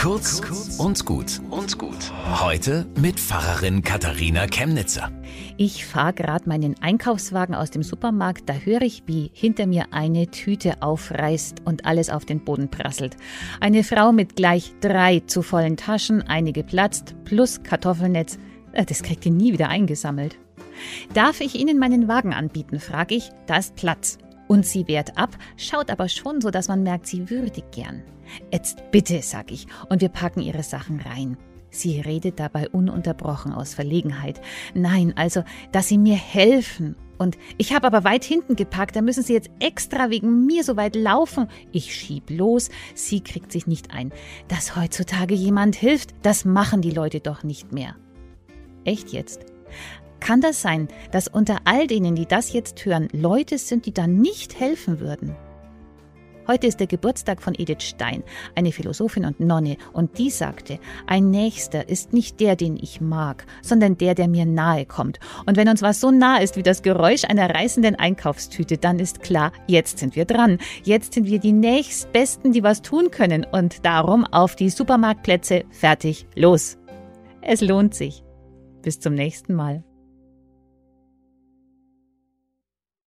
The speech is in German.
Kurz und gut und gut. Heute mit Pfarrerin Katharina Chemnitzer. Ich fahre gerade meinen Einkaufswagen aus dem Supermarkt, da höre ich, wie hinter mir eine Tüte aufreißt und alles auf den Boden prasselt. Eine Frau mit gleich drei zu vollen Taschen, eine geplatzt, plus Kartoffelnetz. Äh, das kriegt ihr nie wieder eingesammelt. Darf ich Ihnen meinen Wagen anbieten, frage ich. Da ist Platz. Und sie wehrt ab, schaut aber schon so, dass man merkt, sie würdigt gern. Jetzt bitte, sag ich, und wir packen ihre Sachen rein. Sie redet dabei ununterbrochen aus Verlegenheit. Nein, also, dass Sie mir helfen. Und ich habe aber weit hinten geparkt, da müssen Sie jetzt extra wegen mir so weit laufen. Ich schieb los, sie kriegt sich nicht ein. Dass heutzutage jemand hilft, das machen die Leute doch nicht mehr. Echt jetzt? Kann das sein, dass unter all denen, die das jetzt hören, Leute sind, die da nicht helfen würden? Heute ist der Geburtstag von Edith Stein, eine Philosophin und Nonne, und die sagte, ein Nächster ist nicht der, den ich mag, sondern der, der mir nahe kommt. Und wenn uns was so nah ist wie das Geräusch einer reißenden Einkaufstüte, dann ist klar, jetzt sind wir dran. Jetzt sind wir die nächstbesten, die was tun können. Und darum auf die Supermarktplätze, fertig, los. Es lohnt sich. Bis zum nächsten Mal.